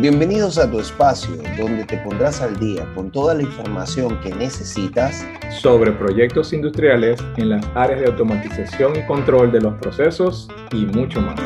Bienvenidos a tu espacio donde te pondrás al día con toda la información que necesitas sobre proyectos industriales en las áreas de automatización y control de los procesos y mucho más.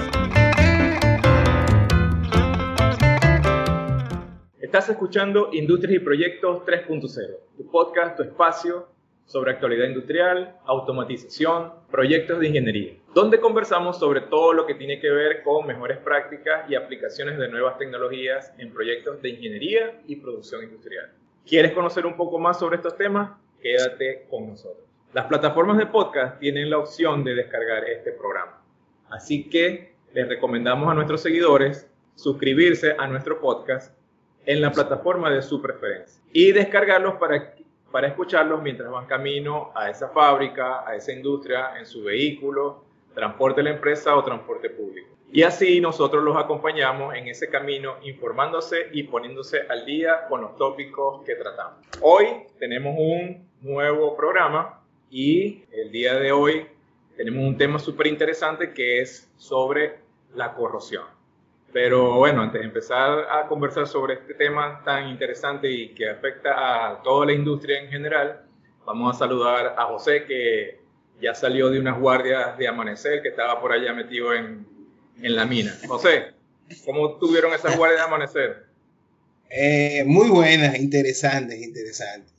Estás escuchando Industrias y Proyectos 3.0, tu podcast, tu espacio sobre actualidad industrial, automatización, proyectos de ingeniería, donde conversamos sobre todo lo que tiene que ver con mejores prácticas y aplicaciones de nuevas tecnologías en proyectos de ingeniería y producción industrial. ¿Quieres conocer un poco más sobre estos temas? Quédate con nosotros. Las plataformas de podcast tienen la opción de descargar este programa. Así que les recomendamos a nuestros seguidores suscribirse a nuestro podcast en la plataforma de su preferencia y descargarlos para para escucharlos mientras van camino a esa fábrica, a esa industria, en su vehículo, transporte de la empresa o transporte público. Y así nosotros los acompañamos en ese camino informándose y poniéndose al día con los tópicos que tratamos. Hoy tenemos un nuevo programa y el día de hoy tenemos un tema súper interesante que es sobre la corrosión. Pero bueno, antes de empezar a conversar sobre este tema tan interesante y que afecta a toda la industria en general, vamos a saludar a José que ya salió de unas guardias de amanecer que estaba por allá metido en, en la mina. José, ¿cómo tuvieron esas guardias de amanecer? Eh, muy buenas, interesantes, interesantes.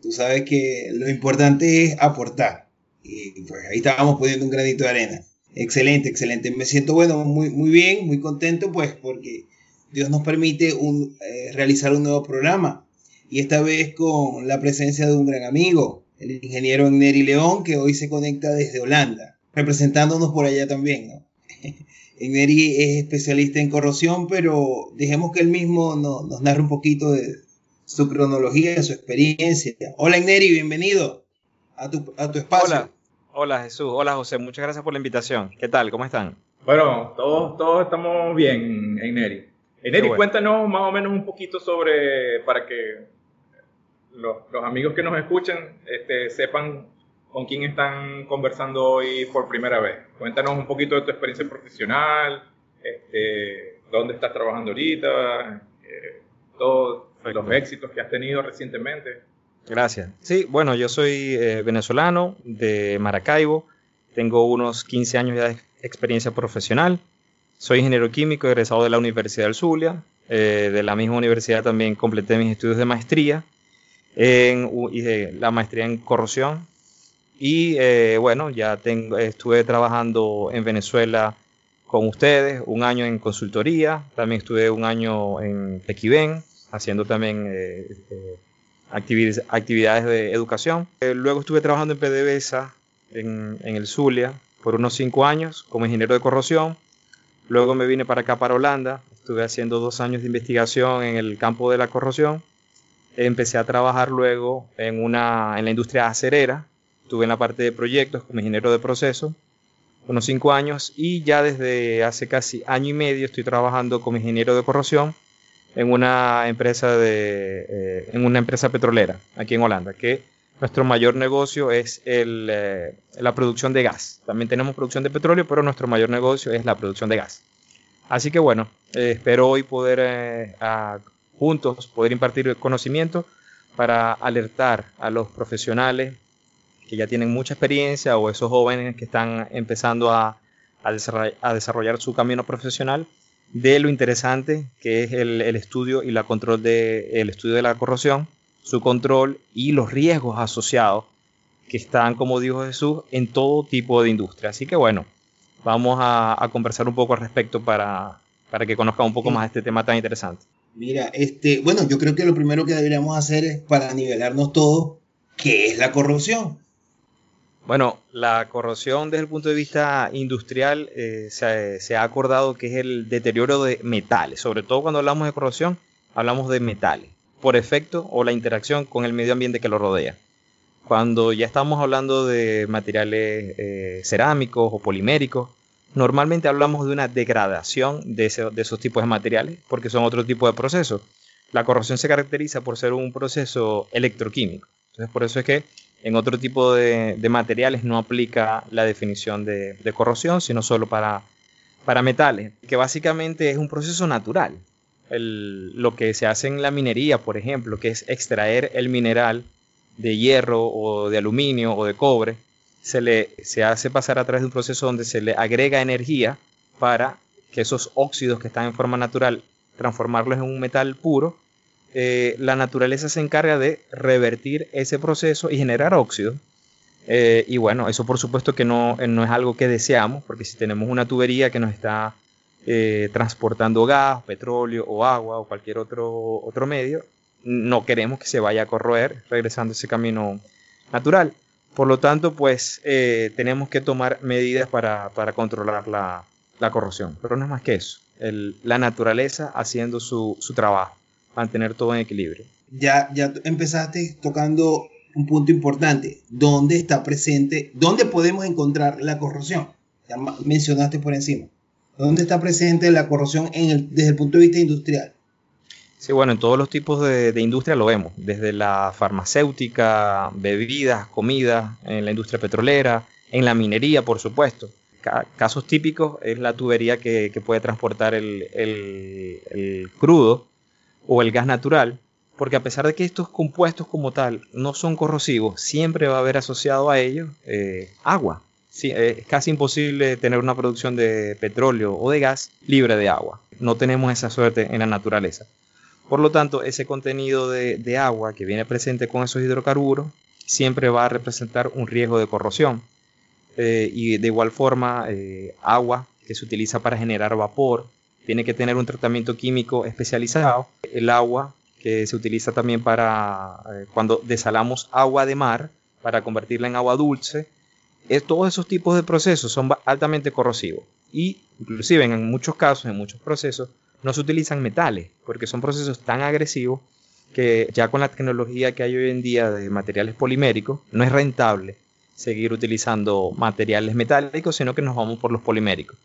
Tú sabes que lo importante es aportar. Y pues ahí estábamos poniendo un granito de arena. Excelente, excelente. Me siento bueno, muy, muy bien, muy contento, pues, porque Dios nos permite eh, realizar un nuevo programa. Y esta vez con la presencia de un gran amigo, el ingeniero Neri León, que hoy se conecta desde Holanda, representándonos por allá también, ¿no? Neri es especialista en corrosión, pero dejemos que él mismo nos narre un poquito de su cronología, de su experiencia. Hola Neri, bienvenido a tu, a tu espacio. Hola. Hola Jesús, hola José, muchas gracias por la invitación. ¿Qué tal? ¿Cómo están? Bueno, todos, todos estamos bien, Eineri. Eineri, cuéntanos más o menos un poquito sobre, para que los, amigos que nos escuchen este, sepan con quién están conversando hoy por primera vez. Cuéntanos un poquito de tu experiencia profesional, este, dónde estás trabajando ahorita, eh, todos los éxitos que has tenido recientemente. Gracias. Sí, bueno, yo soy eh, venezolano de Maracaibo, tengo unos 15 años de experiencia profesional, soy ingeniero químico egresado de la Universidad del Zulia, eh, de la misma universidad también completé mis estudios de maestría, en, la maestría en corrosión, y eh, bueno, ya tengo, estuve trabajando en Venezuela con ustedes, un año en consultoría, también estuve un año en Tequiven, haciendo también actividades de educación. Eh, luego estuve trabajando en PDVSA, en, en el Zulia, por unos cinco años como ingeniero de corrosión. Luego me vine para acá, para Holanda. Estuve haciendo dos años de investigación en el campo de la corrosión. Empecé a trabajar luego en, una, en la industria acerera. Estuve en la parte de proyectos como ingeniero de proceso, unos cinco años. Y ya desde hace casi año y medio estoy trabajando como ingeniero de corrosión en una empresa de eh, en una empresa petrolera aquí en Holanda que nuestro mayor negocio es el, eh, la producción de gas también tenemos producción de petróleo pero nuestro mayor negocio es la producción de gas así que bueno eh, espero hoy poder juntos poder impartir conocimiento para alertar a los profesionales que ya tienen mucha experiencia o esos jóvenes que están empezando a, a desarrollar su camino profesional de lo interesante que es el, estudio y la control de, el estudio de la corrosión, su control y los riesgos asociados que están, como dijo Jesús, en todo tipo de industria. Así que bueno, vamos a, conversar un poco al respecto para, para que conozcan un poco más este tema tan interesante. Mira, este, bueno, yo creo que lo primero que deberíamos hacer es para nivelarnos todos, ¿qué es la corrosión? Bueno, la corrosión desde el punto de vista industrial eh, se, ha acordado que es el deterioro de metales. Sobre todo cuando hablamos de corrosión, hablamos de metales, por efecto o la interacción con el medio ambiente que lo rodea. Cuando ya estamos hablando de materiales eh, cerámicos o poliméricos, normalmente hablamos de una degradación de, esos tipos de materiales porque son otro tipo de procesos. La corrosión se caracteriza por ser un proceso electroquímico. Entonces, por eso es que en otro tipo de, materiales no aplica la definición de, corrosión, sino solo para, para metales, que básicamente es un proceso natural. lo que se hace en la minería, por ejemplo, que es extraer el mineral de hierro o de aluminio o de cobre, se le se hace pasar a través de un proceso donde se le agrega energía para que esos óxidos que están en forma natural transformarlos en un metal puro. Eh, la naturaleza se encarga de revertir ese proceso y generar óxido. Eh, y bueno, eso por supuesto que no, no es algo que deseamos, porque si tenemos una tubería que nos está eh, transportando gas, petróleo o agua o cualquier otro, otro medio, no queremos que se vaya a corroer regresando ese camino natural. Por lo tanto, pues eh, tenemos que tomar medidas para, controlar la, corrosión. Pero no es más que eso. la naturaleza haciendo su, trabajo, mantener todo en equilibrio. Ya, ya empezaste tocando un punto importante. ¿Dónde está presente? ¿Dónde podemos encontrar la corrosión? Ya mencionaste por encima. ¿Dónde está presente la corrosión desde el punto de vista industrial? Sí, bueno, en todos los tipos de, industria lo vemos, desde la farmacéutica, bebidas, comida, en la industria petrolera, en la minería, por supuesto. casos típicos es la tubería que, puede transportar el, crudo o el gas natural, porque a pesar de que estos compuestos como tal no son corrosivos, siempre va a haber asociado a ellos eh, agua. Eh, es casi imposible tener una producción de petróleo o de gas libre de agua. No tenemos esa suerte en la naturaleza. Por lo tanto, ese contenido de, agua que viene presente con esos hidrocarburos siempre va a representar un riesgo de corrosión. Eh, y de igual forma, eh, agua que se utiliza para generar vapor tiene que tener un tratamiento químico especializado. El agua que se utiliza también para cuando desalamos agua de mar para convertirla en agua dulce todos esos tipos de procesos son altamente corrosivos y inclusive en muchos casos, en muchos procesos, no se utilizan metales porque son procesos tan agresivos que ya con la tecnología que hay hoy en día de materiales poliméricos no es rentable seguir utilizando materiales metálicos, sino que nos vamos por los poliméricos.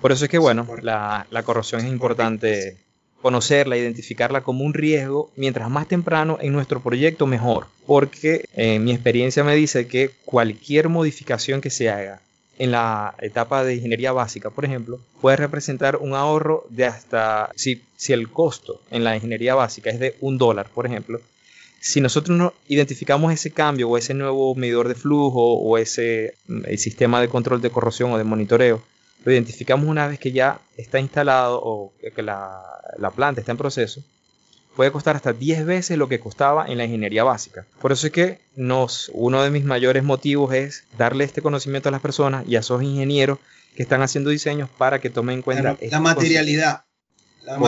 Por eso es que, bueno, la, la corrosión es importante conocerla, identificarla como un riesgo, mientras más temprano en nuestro proyecto mejor, porque en eh, mi experiencia me dice que cualquier modificación que se haga en la etapa de ingeniería básica, por ejemplo, puede representar un ahorro de hasta, si, si el costo en la ingeniería básica es de un dólar, por ejemplo, si nosotros no identificamos ese cambio o ese nuevo medidor de flujo o ese mm, el sistema de control de corrosión o de monitoreo, lo identificamos una vez que ya está instalado o que la, planta está en proceso, puede costar hasta 10 veces lo que costaba en la ingeniería básica. Por eso es que nos, uno de mis mayores motivos es darle este conocimiento a las personas y a esos ingenieros que están haciendo diseños para que tomen en cuenta la, este materialidad. La,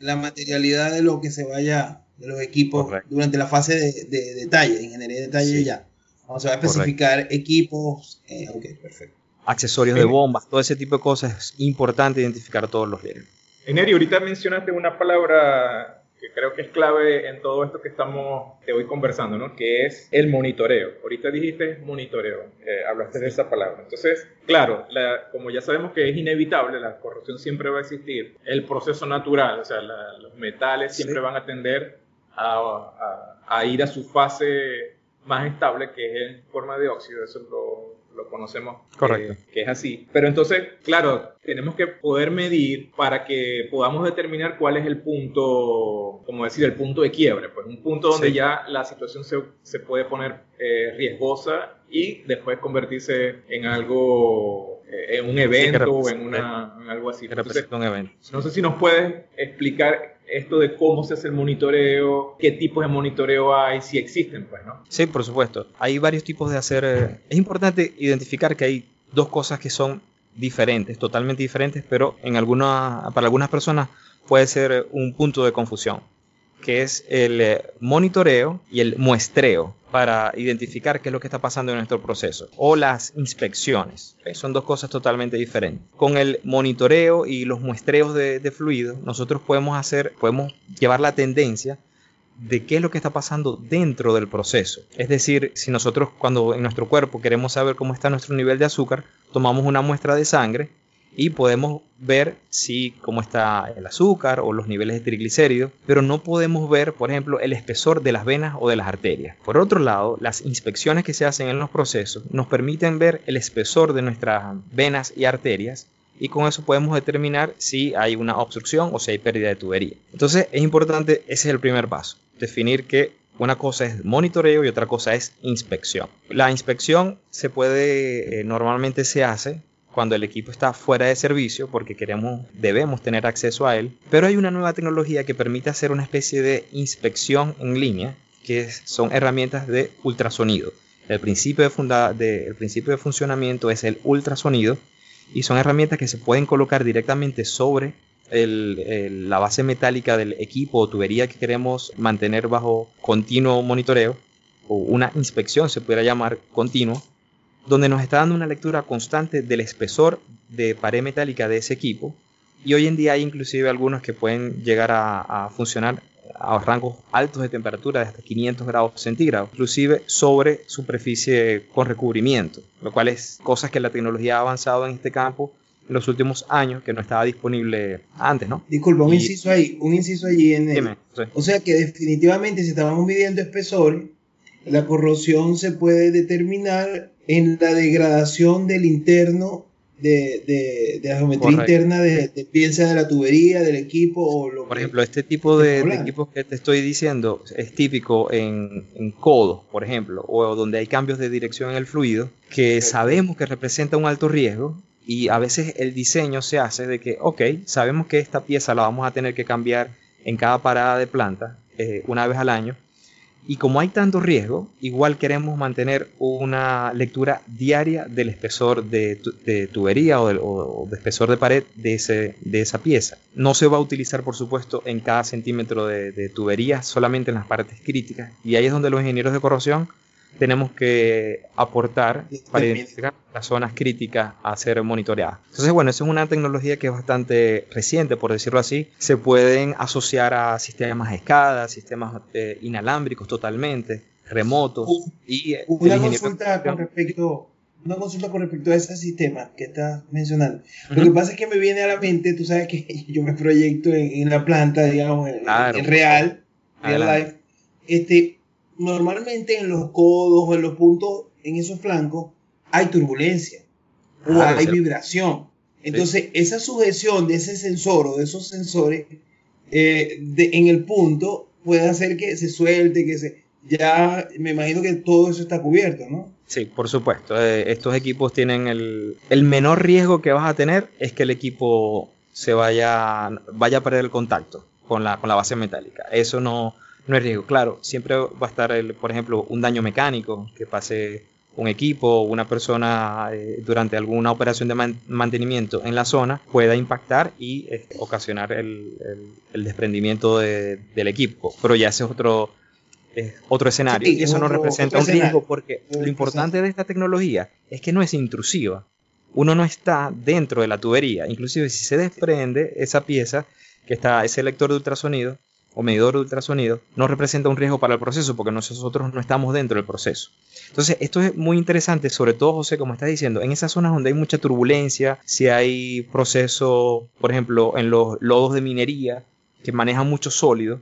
la, materialidad de lo que se vaya de los equipos durante la fase de, detalle, ingeniería de detalle ya. Vamos a especificar equipos. Eh, ok, perfecto accesorios de bombas, todo ese tipo de cosas, es importante identificar todos los riesgos. Eneri, ahorita mencionaste una palabra que creo que es clave en todo esto que estamos hoy conversando, ¿no? Que es el monitoreo. Ahorita dijiste monitoreo, eh, hablaste de esa palabra. Entonces, claro, como ya sabemos que es inevitable, la corrosión siempre va a existir. El proceso natural, o sea, los metales siempre van a tender a, a, ir a su fase más estable, que es en forma de óxido. Eso lo lo conocemos Correcto. que es así. Pero entonces, claro, tenemos que poder medir para que podamos determinar cuál es el punto, como decir, el punto de quiebre, pues un punto donde ya la situación se, se puede poner eh, riesgosa y después convertirse en algo, eh, en un evento o en, una, en algo así. Entonces, un evento. No sé si nos puedes explicar esto de cómo se hace el monitoreo, qué tipos de monitoreo hay, si existen, pues, ¿no? Sí, por supuesto. Hay varios tipos de hacer. Eh, es importante identificar que hay dos cosas que son diferentes, totalmente diferentes, pero en alguna, para algunas personas puede ser un punto de confusión que es el eh, monitoreo y el muestreo para identificar qué es lo que está pasando en nuestro proceso o las inspecciones. Son dos cosas totalmente diferentes. Con el monitoreo y los muestreos de, de fluido, nosotros podemos hacer, podemos llevar la tendencia de qué es lo que está pasando dentro del proceso. Es decir, si nosotros cuando en nuestro cuerpo queremos saber cómo está nuestro nivel de azúcar, tomamos una muestra de sangre y podemos ver si cómo está el azúcar o los niveles de triglicéridos, pero no podemos ver, por ejemplo, el espesor de las venas o de las arterias. Por otro lado, las inspecciones que se hacen en los procesos nos permiten ver el espesor de nuestras venas y arterias y con eso podemos determinar si hay una obstrucción o si hay pérdida de tubería. Entonces es importante, ese es el primer paso, definir que una cosa es monitoreo y otra cosa es inspección. La inspección se puede, eh, normalmente se hace cuando el equipo está fuera de servicio porque queremos, debemos tener acceso a él, pero hay una nueva tecnología que permite hacer una especie de inspección en línea, que son herramientas de ultrasonido. El principio de, el principio de funcionamiento es el ultrasonido y son herramientas que se pueden colocar directamente sobre la base metálica del equipo o tubería que queremos mantener bajo continuo monitoreo o una inspección se pudiera llamar continuo donde nos está dando una lectura constante del espesor de pared metálica de ese equipo. Y hoy en día hay inclusive algunos que pueden llegar a, a funcionar a rangos altos de temperatura de hasta 500 grados centígrados, inclusive sobre superficie con recubrimiento, lo cual es cosas que la tecnología ha avanzado en este campo en los últimos años que no estaba disponible antes, ¿no? Disculpa, un inciso ahí, un inciso allí en el, O sea que definitivamente si estábamos midiendo espesor, la corrosión se puede determinar en la degradación del interno de, la geometría interna de, de, de la tubería, del equipo o lo Por ejemplo, este tipo de, equipos que te estoy diciendo es típico en, en codos, por ejemplo, o donde hay cambios de dirección en el fluido, que sabemos que representa un alto riesgo y a veces el diseño se hace de que, ok, sabemos que esta pieza la vamos a tener que cambiar en cada parada de planta eh, una vez al año, y como hay tanto riesgo, igual queremos mantener una lectura diaria del espesor de, tubería o, de, espesor de pared de esa pieza. No se va a utilizar, por supuesto, en cada centímetro de tubería, solamente en las partes críticas. Y ahí es donde los ingenieros de corrosión tenemos que aportar para identificar las zonas críticas a ser monitoreadas. Entonces, bueno, eso es una tecnología que es bastante reciente, por decirlo así. Se pueden asociar a sistemas escada, sistemas eh, inalámbricos totalmente, remotos. y eh, una consulta con respecto una consulta con respecto a ese sistema que estás mencionando. Lo que pasa es que me viene a la mente, tú sabes que yo me proyecto en, la planta, digamos, en, real, real life. Este, normalmente en los codos o en los puntos, en esos flancos, hay turbulencia o hay vibración. Entonces, esa sujeción de ese sensor o de esos sensores eh, en el punto puede hacer que se suelte, que se... Ya me imagino que todo eso está cubierto, ¿no? Sí, por supuesto. Eh, estos equipos tienen el, el menor riesgo que vas a tener es que el equipo se vaya, vaya a perder el contacto con la, con la base metálica. Eso no, no es riesgo. Claro, siempre va a estar, el, por ejemplo, un daño mecánico que pase un equipo o una persona eh, durante alguna operación de mantenimiento en la zona pueda impactar y este, ocasionar el, desprendimiento del equipo. Pero ya ese es otro, otro escenario. y eso no representa un riesgo porque lo importante de esta tecnología es que no es intrusiva. Uno no está dentro de la tubería. Inclusive si se desprende esa pieza, que está ese lector de ultrasonido, o medidor de ultrasonido no representa un riesgo para el proceso porque nosotros no estamos dentro del proceso. Entonces, esto es muy interesante, sobre todo, José, como estás diciendo, en esas zonas donde hay mucha turbulencia, si hay proceso, por ejemplo, en los lodos de minería que manejan mucho sólido.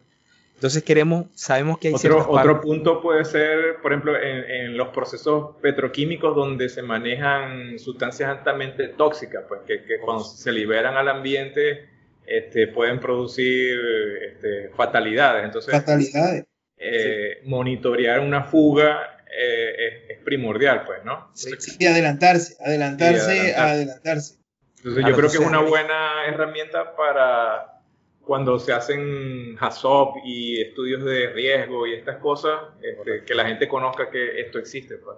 Entonces queremos, sabemos que hay otro, otro punto puede ser, por ejemplo, en, los procesos petroquímicos donde se manejan sustancias altamente tóxicas, pues que, que cuando se liberan al ambiente este, pueden producir este, fatalidades. Entonces, fatalidades. Eh, monitorear una fuga eh, es, primordial, pues, ¿no? Sí, y adelantarse, adelantarse, adelantarse. Entonces, yo creo que es una buena herramienta para cuando se hacen HASOP y estudios de riesgo y estas cosas, este, que la gente conozca que esto existe. Pues.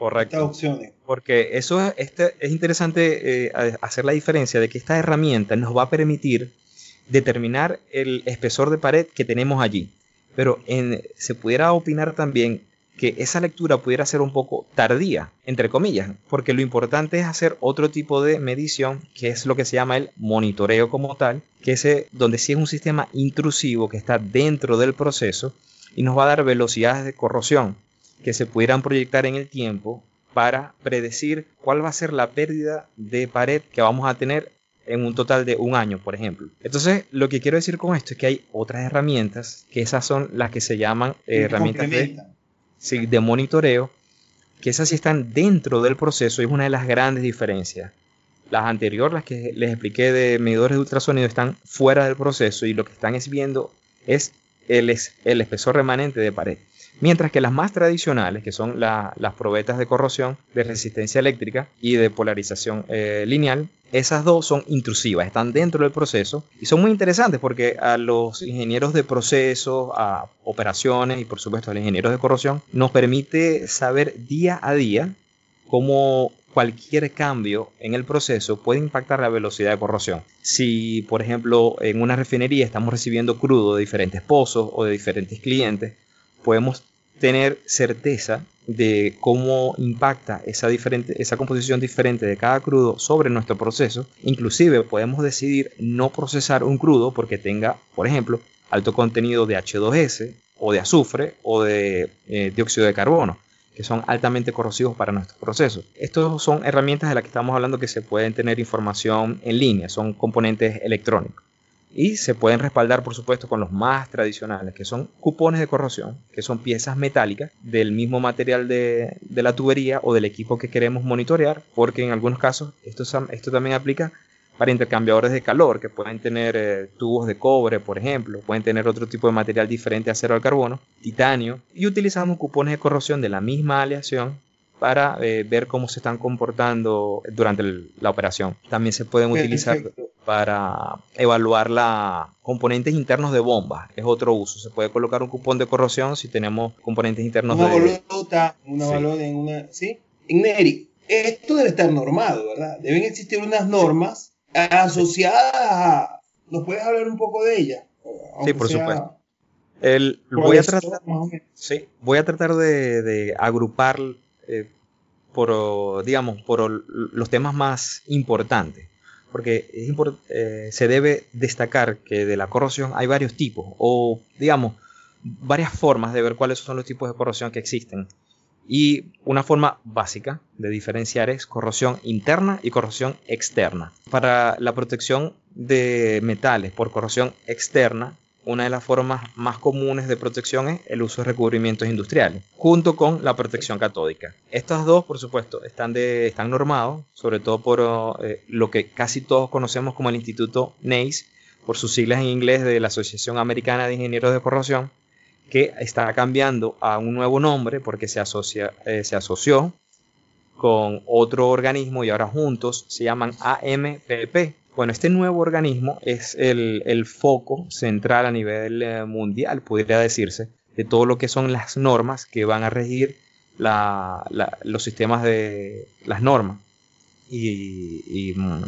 Correcto. opciones. Porque eso es, este, es interesante eh, hacer la diferencia de que esta herramienta nos va a permitir determinar el espesor de pared que tenemos allí. Pero en, se pudiera opinar también que esa lectura pudiera ser un poco tardía, entre comillas, porque lo importante es hacer otro tipo de medición, que es lo que se llama el monitoreo como tal, que es donde sí es un sistema intrusivo que está dentro del proceso y nos va a dar velocidades de corrosión que se pudieran proyectar en el tiempo para predecir cuál va a ser la pérdida de pared que vamos a tener en un total de un año, por ejemplo. Entonces, lo que quiero decir con esto es que hay otras herramientas, que esas son las que se llaman herramientas de, de monitoreo, que esas sí están dentro del proceso y es una de las grandes diferencias. Las anteriores, las que les expliqué de medidores de ultrasonido, están fuera del proceso y lo que están es viendo es el, el espesor remanente de pared. Mientras que las más tradicionales, que son las probetas de corrosión, de resistencia eléctrica y de polarización eh, lineal, esas dos son intrusivas, están dentro del proceso y son muy interesantes porque a los ingenieros de procesos, a operaciones y por supuesto a los ingenieros de corrosión, nos permite saber día a día cómo cualquier cambio en el proceso puede impactar la velocidad de corrosión. Si, por ejemplo, en una refinería estamos recibiendo crudo de diferentes pozos o de diferentes clientes, podemos tener certeza de cómo impacta esa, diferente, esa composición diferente de cada crudo sobre nuestro proceso. Inclusive podemos decidir no procesar un crudo porque tenga, por ejemplo, alto contenido de H2S o de azufre o de eh, dióxido de carbono que son altamente corrosivos para nuestros procesos. Estas son herramientas de las que estamos hablando que se pueden tener información en línea, son componentes electrónicos y se pueden respaldar por supuesto con los más tradicionales que son cupones de corrosión que son piezas metálicas del mismo material de, la tubería o del equipo que queremos monitorear porque en algunos casos esto, esto también aplica para intercambiadores de calor que pueden tener eh, tubos de cobre por ejemplo pueden tener otro tipo de material diferente a acero al carbono titanio y utilizamos cupones de corrosión de la misma aleación para eh, ver cómo se están comportando durante la operación. También se pueden utilizar para evaluar los componentes internos de bombas. Es otro uso. Se puede colocar un cupón de corrosión si tenemos componentes internos una de... Bolota, una sí. en una... ¿Sí? Igneri, esto debe estar normado, ¿verdad? Deben existir unas normas asociadas a... ¿Nos puedes hablar un poco de ellas? Sí, por supuesto. El, voy, a tratar, sí, voy a tratar de, de agrupar eh, por, digamos, por los temas más importantes. Porque eh, se debe destacar que de la corrosión hay varios tipos, o digamos, varias formas de ver cuáles son los tipos de corrosión que existen. Y una forma básica de diferenciar es corrosión interna y corrosión externa. Para la protección de metales por corrosión externa, una de las formas más comunes de protección es el uso de recubrimientos industriales, junto con la protección catódica. Estas dos, por supuesto, están, de, están normados, sobre todo por eh, lo que casi todos conocemos como el Instituto NACE, por sus siglas en inglés de la Asociación Americana de Ingenieros de Corrosión, que está cambiando a un nuevo nombre porque se, asocia, eh, se asoció con otro organismo y ahora juntos se llaman AMPP, bueno, este nuevo organismo es el, foco central a nivel eh, mundial, podría decirse, de todo lo que son las normas que van a regir los sistemas de las normas. Y, mm,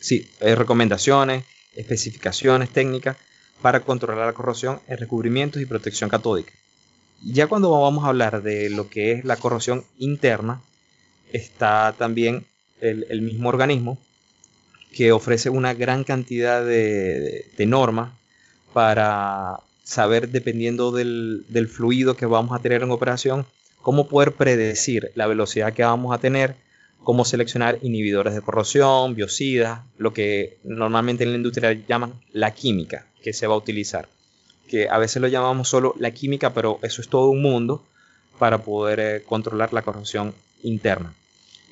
sí, recomendaciones, especificaciones técnicas para controlar la corrosión en recubrimientos y protección catódica. Ya cuando vamos a hablar de lo que es la corrosión interna, está también el mismo organismo que ofrece una gran cantidad de, normas para saber, dependiendo del, fluido que vamos a tener en operación, cómo poder predecir la velocidad que vamos a tener, cómo seleccionar inhibidores de corrosión, biocidas, lo que normalmente en la industria llaman la química que se va a utilizar. Que a veces lo llamamos solo la química, pero eso es todo un mundo para poder eh, controlar la corrosión interna.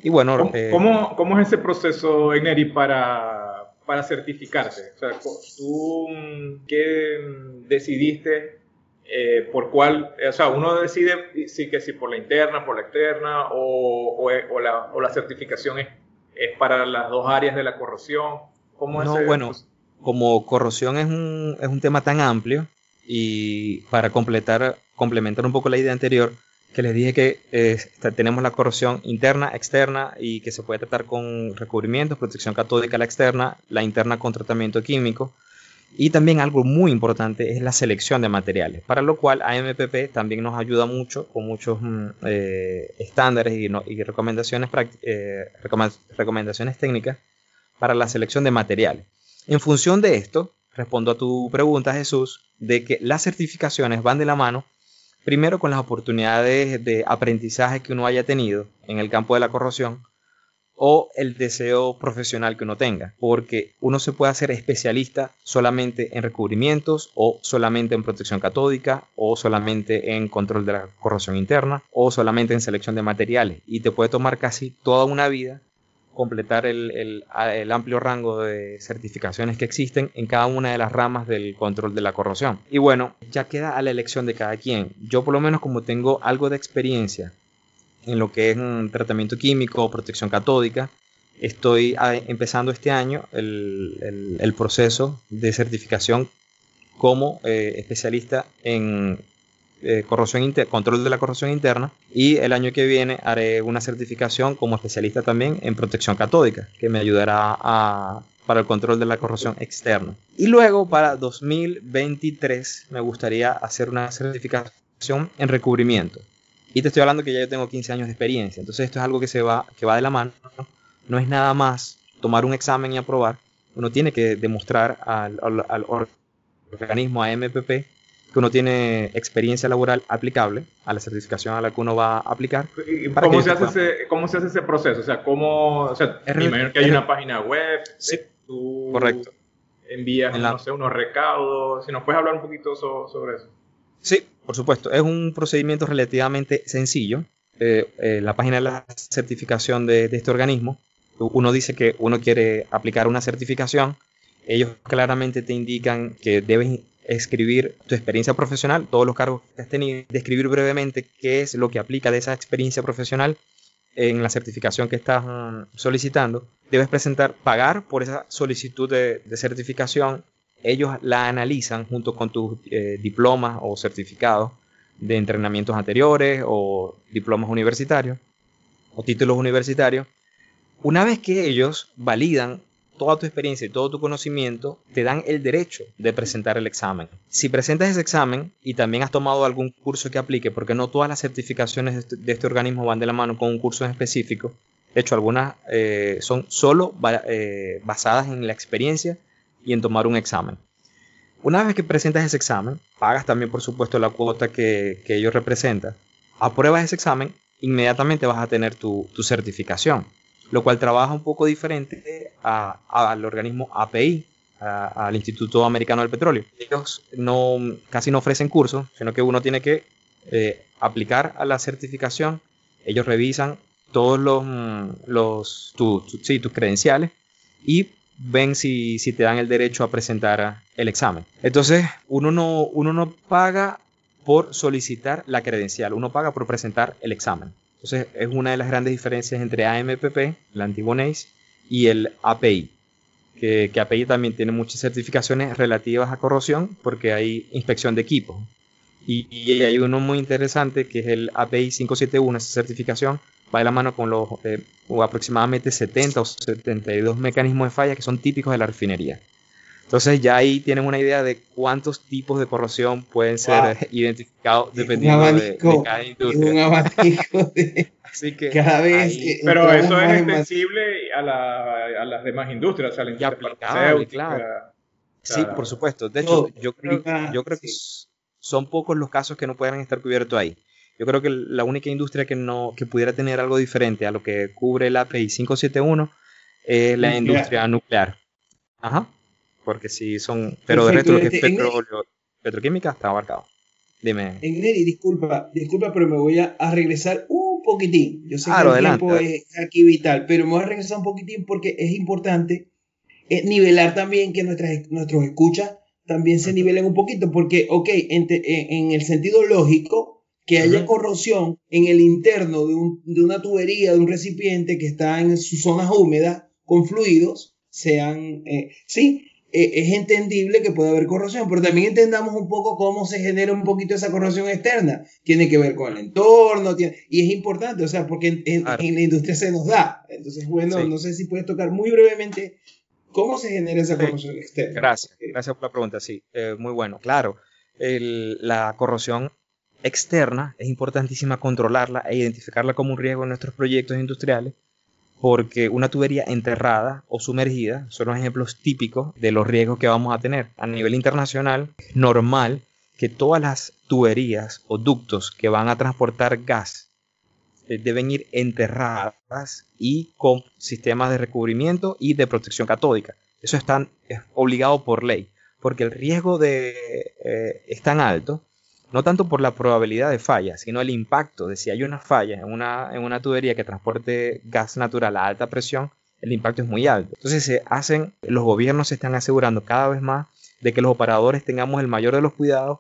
Y bueno, ¿Cómo, eh, ¿cómo, es ese proceso, Eneri, para, para certificarte? O sea, ¿tú qué decidiste eh, por cuál? O sea, uno decide si que si por la interna, por la externa, o, o, la, o la, certificación es, es, para las dos áreas de la corrosión. ¿Cómo no, bueno, como corrosión es un, es un tema tan amplio y para completar, complementar un poco la idea anterior, que les dije que eh, tenemos la corrosión interna, externa y que se puede tratar con recubrimientos, protección catódica la externa, la interna con tratamiento químico. Y también algo muy importante es la selección de materiales, para lo cual AMPP también nos ayuda mucho con muchos mm, eh, estándares y, recomendaciones, eh, recomendaciones técnicas para la selección de materiales. En función de esto, respondo a tu pregunta, Jesús, de que las certificaciones van de la mano Primero con las oportunidades de aprendizaje que uno haya tenido en el campo de la corrosión o el deseo profesional que uno tenga, porque uno se puede hacer especialista solamente en recubrimientos o solamente en protección catódica o solamente en control de la corrosión interna o solamente en selección de materiales y te puede tomar casi toda una vida completar el, amplio rango de certificaciones que existen en cada una de las ramas del control de la corrosión. Y bueno, ya queda a la elección de cada quien. Yo por lo menos como tengo algo de experiencia en lo que es un tratamiento químico o protección catódica, estoy ah, empezando este año el, proceso de certificación como eh, especialista en eh, corrosión control de la corrosión interna y el año que viene haré una certificación como especialista también en protección catódica que me ayudará para el control de la corrosión externa. Y luego para 2023 me gustaría hacer una certificación en recubrimiento. Y te estoy hablando que ya yo tengo 15 años de experiencia, entonces esto es algo que se va que va de la mano. No es nada más tomar un examen y aprobar. Uno tiene que demostrar al, al, al organismo AMPP que uno tiene experiencia laboral aplicable a la certificación a la que uno va a aplicar. ¿Cómo, se hace ese, ¿Cómo se hace ese proceso? O sea, ¿cómo, o sea, imagino que hay una página web, sí, tú correcto. envías, no sé, unos recaudos, si nos puedes hablar un poquito sobre eso. Sí, por supuesto, es un procedimiento relativamente sencillo. Eh, eh, la página de la certificación de, de este organismo, uno dice que uno quiere aplicar una certificación, ellos claramente te indican que debes escribir tu experiencia profesional, todos los cargos que has tenido, describir brevemente qué es lo que aplica de esa experiencia profesional en la certificación que estás mm, solicitando. Debes presentar, pagar por esa solicitud de, certificación. Ellos la analizan junto con tus eh, diplomas o certificados de entrenamientos anteriores o diplomas universitarios o títulos universitarios. Una vez que ellos validan toda tu experiencia y todo tu conocimiento, te dan el derecho de presentar el examen. Si presentas ese examen y también has tomado algún curso que aplique, porque no todas las certificaciones de este, este organismo van de la mano con un curso en específico, de hecho algunas eh, son solo eh, basadas en la experiencia y en tomar un examen. Una vez que presentas ese examen, pagas también por supuesto la cuota que, que ellos representan, apruebas ese examen, inmediatamente vas a tener tu, tu certificación lo cual trabaja un poco diferente al organismo API, al Instituto Americano del Petróleo. Ellos no, casi no ofrecen cursos, sino que uno tiene que eh, aplicar a la certificación. Ellos revisan todos los, mm, los tus credenciales y ven si, si, te dan el derecho a presentar el examen. Entonces, uno no, uno no paga por solicitar la credencial, uno paga por presentar el examen. Entonces es una de las grandes diferencias entre AMPP, la antiguo NACE, y el API. Que, API también tiene muchas certificaciones relativas a corrosión porque hay inspección de equipos. Y, hay uno muy interesante que es el API 571, esa certificación va de la mano con los eh, aproximadamente 70 o 72 mecanismos de falla que son típicos de la refinería. Entonces ya ahí tienen una idea de cuántos tipos de corrosión pueden ser identificados dependiendo de, cada industria. Un abanico de... Así que cada vez... pero eso es extensible a, a, las demás industrias, o sea, la industria claro. Sí, por supuesto. De hecho, yo, creo, yo creo que son pocos los casos que no puedan estar cubiertos ahí. Yo creo que la única industria que no que pudiera tener algo diferente a lo que cubre el API 571 es la industria nuclear. Ajá porque si son, pero de resto lo que es petróleo, petroquímica está abarcado. Dime. Engneri, disculpa, disculpa, pero me voy a, regresar un poquitín. Yo sé que el tiempo es aquí vital, pero me voy a regresar un poquitín porque es importante eh, nivelar también que nuestras, nuestros escuchas también se nivelen un poquito, porque, ok, en, en, el sentido lógico, que haya corrosión en el interno de, un, de, una tubería, de un recipiente que está en sus zonas húmedas, con fluidos, sean, eh, sí, es entendible que puede haber corrosión, pero también entendamos un poco cómo se genera un poquito esa corrosión externa. Tiene que ver con el entorno, y es importante, o sea, porque en, la industria se nos da. Entonces, bueno, no sé si puedes tocar muy brevemente cómo se genera esa corrosión externa. Gracias, gracias por la pregunta, sí, eh, muy bueno. Claro, la corrosión externa es importantísima controlarla e identificarla como un riesgo en nuestros proyectos industriales porque una tubería enterrada o sumergida son los ejemplos típicos de los riesgos que vamos a tener. A nivel internacional, es normal que todas las tuberías o ductos que van a transportar gas eh, deben ir enterradas y con sistemas de recubrimiento y de protección catódica. Eso es obligado por ley, porque el riesgo de, eh, es tan alto no tanto por la probabilidad de falla, sino el impacto de si hay una falla en una, en una tubería que transporte gas natural a alta presión, el impacto es muy alto. Entonces se hacen, los gobiernos se están asegurando cada vez más de que los operadores tengamos el mayor de los cuidados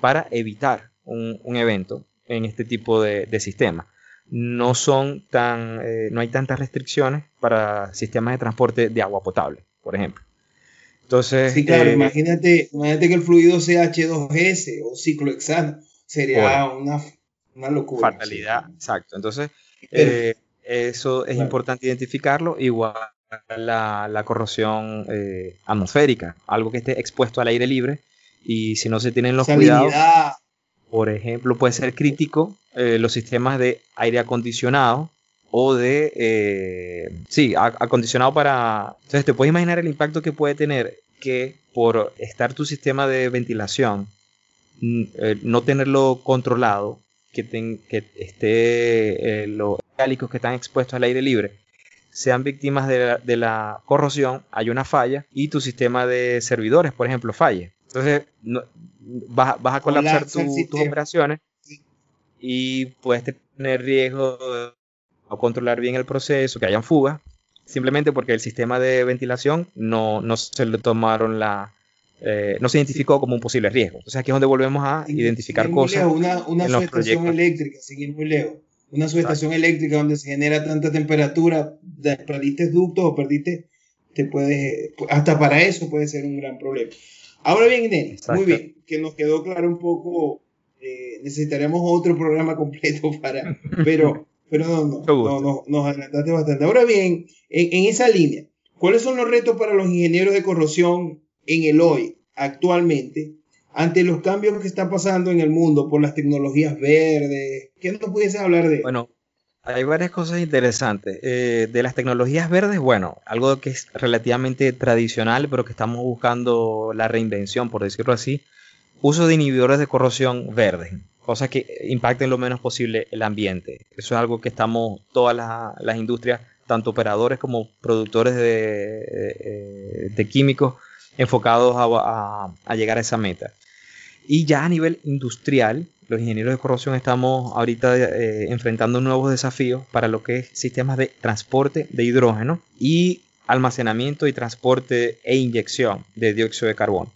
para evitar un, evento en este tipo de, sistemas. No son tan, eh, no hay tantas restricciones para sistemas de transporte de agua potable, por ejemplo. Entonces, sí, claro, eh, imagínate, imagínate que el fluido sea H2S o ciclo hexano. Sería una, una, locura. Fatalidad, exacto. Entonces, eh, eso es importante identificarlo. Igual la, la corrosión eh, atmosférica, algo que esté expuesto al aire libre. Y si no se tienen los cuidados, por ejemplo, puede ser crítico los sistemas de aire acondicionado o de, eh, sí, acondicionado para... Entonces te puedes imaginar el impacto que puede tener que por estar tu sistema de ventilación, eh, no tenerlo controlado, que, que esté eh, los cálicos que están expuestos al aire libre, sean víctimas de la, corrosión, hay una falla y tu sistema de servidores, por ejemplo, falle. Entonces vas, a colapsar tus operaciones y puedes tener riesgo de no controlar bien el proceso, que hayan fugas, simplemente porque el sistema de ventilación no, no se le tomaron la, eh, no se identificó como un posible riesgo. Entonces aquí es donde volvemos a identificar cosas. una, una subestación eléctrica, seguir muy lejos. Una subestación eléctrica donde se genera tanta temperatura, perdiste ductos o perdiste, te puede, hasta para eso puede ser un gran problema. Ahora bien, Denis, muy bien, que nos quedó claro un poco, eh, necesitaremos otro programa completo para, pero pero no, no, no, no, nos adelantaste bastante. Ahora bien, en, esa línea, ¿cuáles son los retos para los ingenieros de corrosión en el hoy, actualmente, ante los cambios que están pasando en el mundo por las tecnologías verdes? ¿Qué nos pudiese hablar de Bueno, hay varias cosas interesantes. Eh, de las tecnologías verdes, bueno, algo que es relativamente tradicional, pero que estamos buscando la reinvención, por decirlo así, uso de inhibidores de corrosión verdes cosas que impacten lo menos posible el ambiente. Eso es algo que estamos todas las, industrias, tanto operadores como productores de, de, químicos, enfocados a, llegar a esa meta. Y ya a nivel industrial, los ingenieros de corrosión estamos ahorita eh, enfrentando nuevos desafíos para lo que es sistemas de transporte de hidrógeno y almacenamiento y transporte e inyección de dióxido de carbono.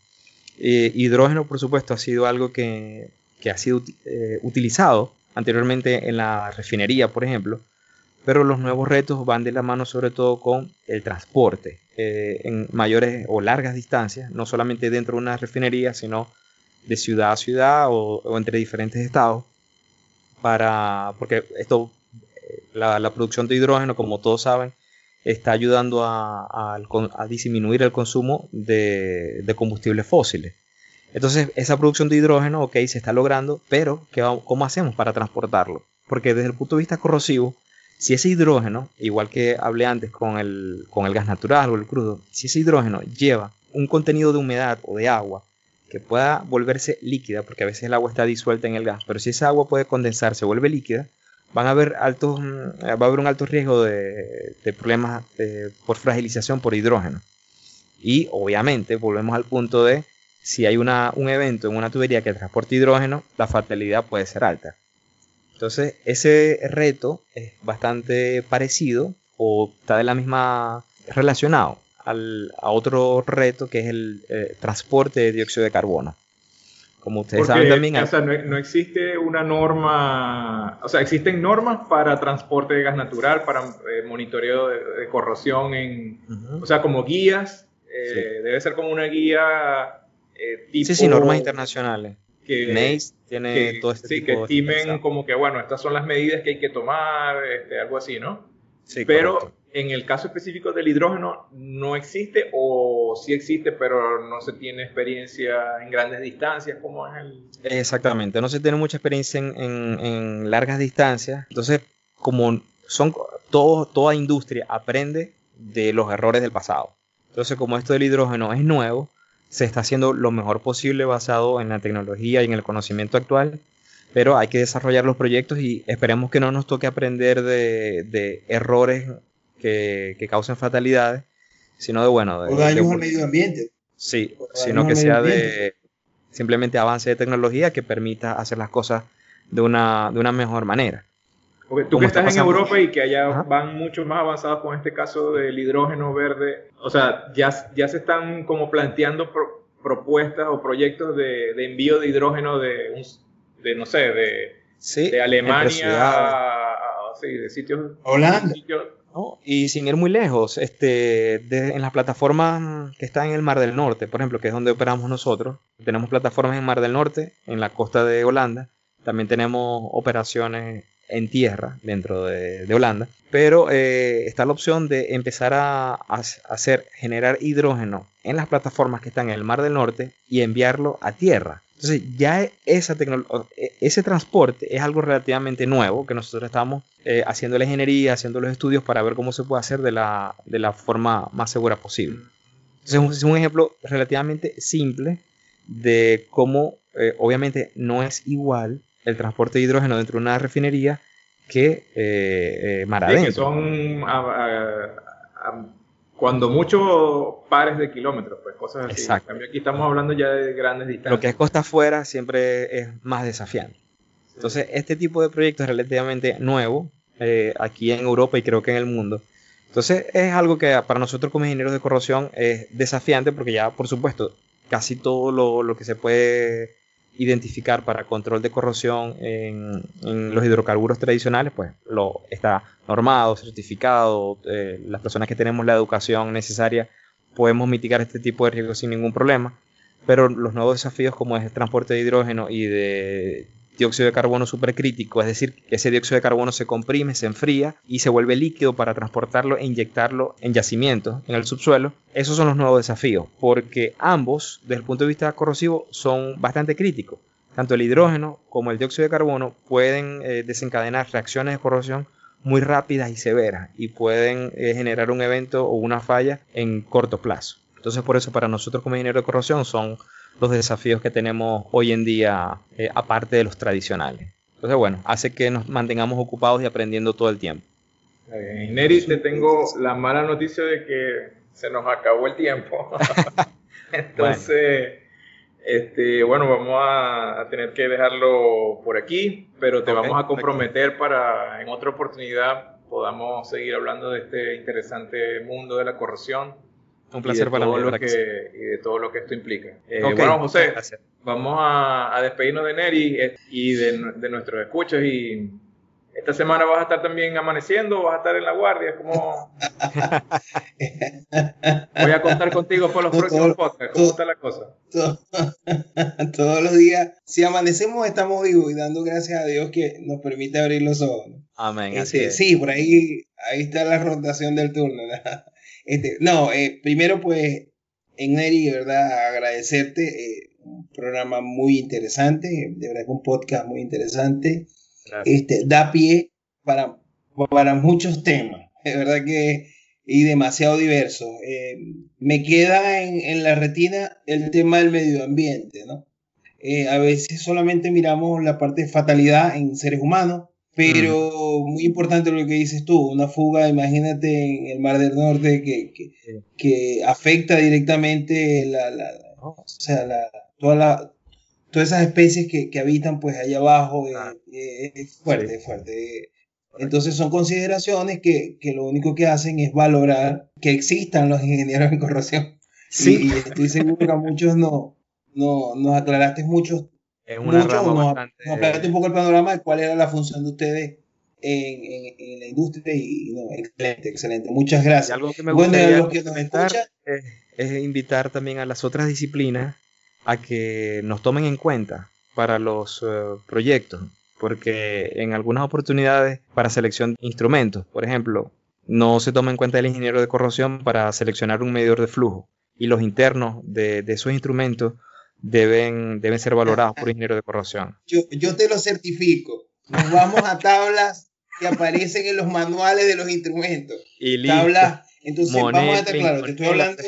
Eh, hidrógeno, por supuesto, ha sido algo que que ha sido eh, utilizado anteriormente en la refinería, por ejemplo, pero los nuevos retos van de la mano sobre todo con el transporte eh, en mayores o largas distancias, no solamente dentro de una refinería, sino de ciudad a ciudad o, entre diferentes estados, para, porque esto, eh, la, producción de hidrógeno, como todos saben, está ayudando a, disminuir el consumo de combustibles fósiles. Entonces, esa producción de hidrógeno, ok, se está logrando, pero ¿cómo hacemos para transportarlo? Porque desde el punto de vista corrosivo, si ese hidrógeno, igual que hablé antes con el, con el gas natural o el crudo, si ese hidrógeno lleva un contenido de humedad o de agua que pueda volverse líquida, porque a veces el agua está disuelta en el gas, pero si esa agua puede condensar, se vuelve líquida, van a haber altos, mm, va a haber un alto riesgo de, problemas eh, por fragilización por hidrógeno. Y obviamente volvemos al punto de si hay una, un evento en una tubería que transporta hidrógeno, la fatalidad puede ser alta. Entonces, ese reto es bastante parecido o está de la misma relacionado al, a otro reto que es el eh, transporte de dióxido de carbono. Como ustedes saben también... O sea, no, existe una norma, o sea, existen normas para transporte de gas natural, para eh, monitoreo de, corrosión, en, o sea, como guías, eh, debe ser como una guía eh, sí, sí, normas internacionales. Que, NACE tiene todo este sí, que estimen como que, bueno, estas son las medidas que hay que tomar, este, algo así, ¿no? Sí, pero en el caso específico del hidrógeno no existe o sí existe, pero no se tiene experiencia en grandes distancias, como es el... Exactamente, no se tiene mucha experiencia en, en, largas distancias. Entonces, como son toda industria aprende de los errores del pasado. Entonces, como esto del hidrógeno es nuevo, se está haciendo lo mejor posible basado en la tecnología y en el conocimiento actual, pero hay que desarrollar los proyectos y esperemos que no nos toque aprender de, errores que, causen fatalidades, sino de, bueno... De, o daños al medio ambiente. Sí, sino que sea de simplemente avance de tecnología que permita hacer las cosas de una, de una mejor manera. Porque tú que estás en Europa y que allá van mucho más avanzados con este caso del hidrógeno verde, o sea, ya, ya se están como planteando propuestas o proyectos de, de, envío de hidrógeno de, de no sé, de, de Alemania a, sí, de sitios... Holanda. Y sin ir muy lejos, este, en las plataformas que están en el Mar del Norte, por ejemplo, que es donde operamos nosotros, tenemos plataformas en Mar del Norte, en la costa de Holanda, también tenemos operaciones en tierra dentro de, Holanda, pero eh, está la opción de empezar a, hacer generar hidrógeno en las plataformas que están en el Mar del Norte y enviarlo a tierra. Entonces ya esa e, ese transporte es algo relativamente nuevo que nosotros estamos eh, haciendo la ingeniería, haciendo los estudios para ver cómo se puede hacer de la, de la forma más segura posible. Entonces es un ejemplo relativamente simple de cómo eh, obviamente no es igual el transporte de hidrógeno dentro de una refinería que eh, eh que son cuando mucho pares de kilómetros, pues cosas así. Exacto. aquí estamos hablando ya de grandes distancias. Lo que es costa afuera siempre es más desafiante. Entonces, este tipo de proyecto es relativamente nuevo eh, aquí en Europa y creo que en el mundo. Entonces, es algo que para nosotros como ingenieros de corrosión es desafiante porque ya, por supuesto, casi todo lo, lo que se puede identificar para control de corrosión en, los hidrocarburos tradicionales, pues lo está normado, certificado, eh, las personas que tenemos la educación necesaria podemos mitigar este tipo de riesgos sin ningún problema, pero los nuevos desafíos como es el transporte de hidrógeno y de dióxido de carbono supercrítico, es decir, ese dióxido de carbono se comprime, se enfría y se vuelve líquido para transportarlo e inyectarlo en yacimientos, en el subsuelo. Esos son los nuevos desafíos, porque ambos, desde el punto de vista corrosivo, son bastante críticos. Tanto el hidrógeno como el dióxido de carbono pueden eh, desencadenar reacciones de corrosión muy rápidas y severas y pueden eh, generar un evento o una falla en corto plazo. Entonces por eso para nosotros como ingenieros de corrosión son los desafíos que tenemos hoy en día, eh, aparte de los tradicionales. Entonces, bueno, hace que nos mantengamos ocupados y aprendiendo todo el tiempo. Neri, te tengo la mala noticia de que se nos acabó el tiempo. Entonces, bueno. Este, bueno, vamos a, tener que dejarlo por aquí, pero te vamos a comprometer para en otra oportunidad podamos seguir hablando de este interesante mundo de la corrosión un placer para mí. Lo que, y de todo lo que esto implica. Eh, bueno, José, vamos a, despedirnos de Neri eh, y de, de, nuestros escuchos. Y esta semana vas a estar también amaneciendo, vas a estar en la guardia. como Voy a contar contigo por los próximos podcasts. ¿Cómo está la cosa? todos los días, si amanecemos, estamos vivos y dando gracias a Dios que nos permite abrir los ojos. Amén. Este, sí, por ahí, ahí está la rotación del turno. Este, no, eh, primero pues, en Neri, ¿verdad? Agradecerte, eh, un programa muy interesante, de verdad que un podcast muy interesante. Este, da pie para, para muchos temas, de verdad que y demasiado diverso. Eh, me queda en, en, la retina el tema del medio ambiente, ¿no? a veces solamente miramos la parte de fatalidad en seres humanos, pero muy importante lo que dices tú, una fuga, imagínate en el Mar del Norte que, que, que afecta directamente la, la, oh. o sea, la, toda la, todas esas especies que, que habitan pues allá abajo, eh, ah. eh, es fuerte, es fuerte. Entonces son consideraciones que, que, lo único que hacen es valorar que existan los ingenieros en corrosión. Sí. Y, estoy seguro que a muchos no, no, nos aclaraste muchos es una mucho, nos, aclaraste un poco el panorama de cuál era la función de ustedes en, en, la industria y no, excelente, excelente. Muchas gracias. algo que me gustaría es, invitar también a las otras disciplinas a que nos tomen en cuenta para los eh, proyectos, porque en algunas oportunidades para selección de instrumentos, por ejemplo, no se toma en cuenta el ingeniero de corrosión para seleccionar un medidor de flujo y los internos de, de esos instrumentos deben, deben ser valorados por ingeniero de corrosión. Yo, yo te lo certifico. Nos vamos a tablas que aparecen en los manuales de los instrumentos. Y Tablas. Entonces, vamos a estar claros, te estoy hablando,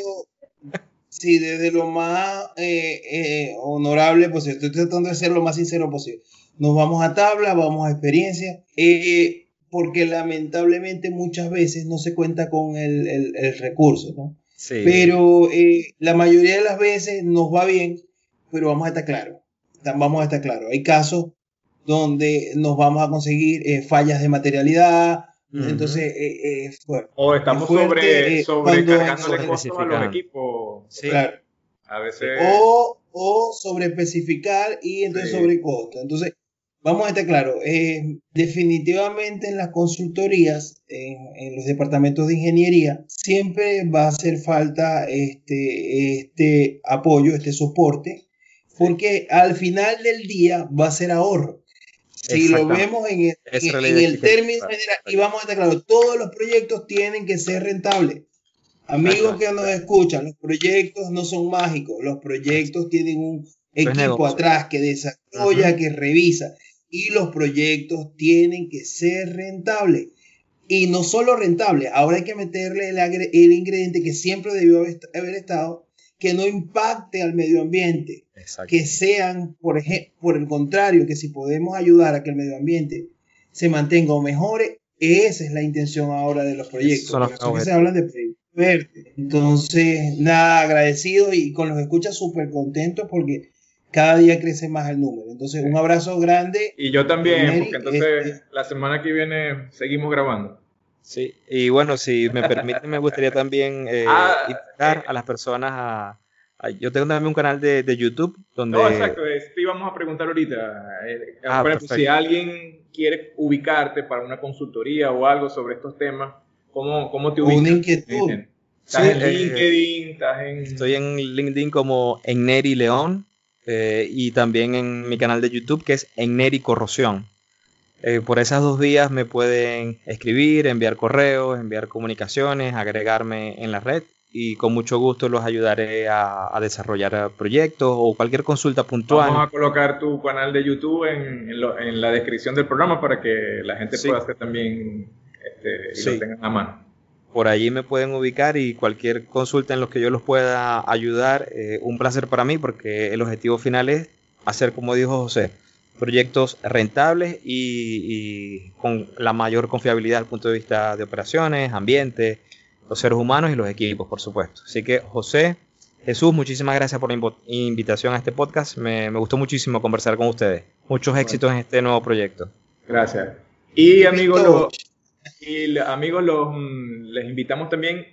sí, desde lo más eh, eh, honorable posible. Estoy tratando de ser lo más sincero posible. Nos vamos a tabla, vamos a experiencia, eh, porque lamentablemente muchas veces no se cuenta con el, el, recurso, ¿no? Sí. Pero la mayoría de las veces nos va bien, pero vamos a estar claros. Vamos a estar claros. Hay casos donde nos vamos a conseguir eh, fallas de materialidad. Entonces, eh, eh, o estamos sobre, sobrecargándole costos a los equipos. Sí. Claro. A veces... O, o sobre especificar y entonces sobre costo. Entonces, vamos a estar claros, definitivamente en las consultorías, en, los departamentos de ingeniería, siempre va a hacer falta este, este apoyo, este soporte, porque al final del día va a ser ahorro. Si lo vemos en el, en, el término general, y vamos a estar claros, todos los proyectos tienen que ser rentables. Amigos que nos escuchan, los proyectos no son mágicos, los proyectos tienen un equipo atrás que desarrolla, que revisa, y los proyectos tienen que ser rentables. Y no solo rentables, ahora hay que meterle el, el ingrediente que siempre debió haber estado, que no impacte al medio ambiente, que sean, por, ejemplo, por el contrario, que si podemos ayudar a que el medio ambiente se mantenga o mejore, esa es la intención ahora de los proyectos. Son se hablan de proyectos Entonces, nada, agradecido y con los escuchas súper contentos porque cada día crece más el número. Entonces, un abrazo grande. Y yo también, porque entonces este la semana que viene seguimos grabando. Sí, y bueno, si me permite, me gustaría también eh, ah, invitar eh. a las personas a, Yo tengo también un canal de, de YouTube donde... No, exacto, te íbamos a preguntar ahorita. Eh, ah, por ejemplo, si alguien quiere ubicarte para una consultoría o algo sobre estos temas, ¿cómo, cómo te ubicas? Una inquietud. ¿Estás en LinkedIn? ¿Estás en... Estoy en LinkedIn como Enneri León y también en mi canal de YouTube que es Enneri Corrosión. Eh, por esas dos vías me pueden escribir, enviar correos, enviar comunicaciones, agregarme en la red y con mucho gusto los ayudaré a, desarrollar proyectos o cualquier consulta puntual. Vamos a colocar tu canal de YouTube en, la descripción del programa para que la gente pueda hacer también este, y lo tengan a mano. Por allí me pueden ubicar y cualquier consulta en los que yo los pueda ayudar, eh, un placer para mí porque el objetivo final es hacer como dijo José, proyectos rentables y, con la mayor confiabilidad desde el punto de vista de operaciones, ambiente, los seres humanos y los equipos, por supuesto. Así que José, Jesús, muchísimas gracias por la invitación a este podcast. Me, gustó muchísimo conversar con ustedes. Muchos éxitos en este nuevo proyecto. Gracias. Y amigos, los, y amigos los, mm, les invitamos también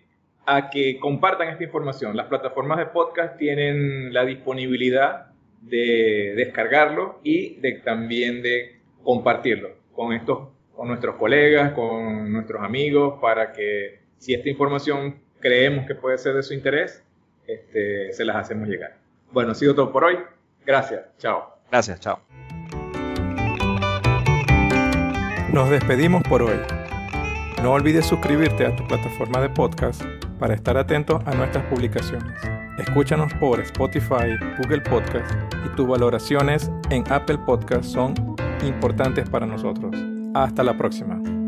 a que compartan esta información. Las plataformas de podcast tienen la disponibilidad de descargarlo y de, también de compartirlo con, estos, con nuestros colegas, con nuestros amigos, para que si esta información creemos que puede ser de su interés, este, se las hacemos llegar. Bueno, ha sido todo por hoy. Gracias. Chao. Gracias. Chao. Nos despedimos por hoy. No olvides suscribirte a tu plataforma de podcast para estar atento a nuestras publicaciones. Escúchanos por Spotify, Google Podcast y tus valoraciones en Apple Podcast son importantes para nosotros. Hasta la próxima.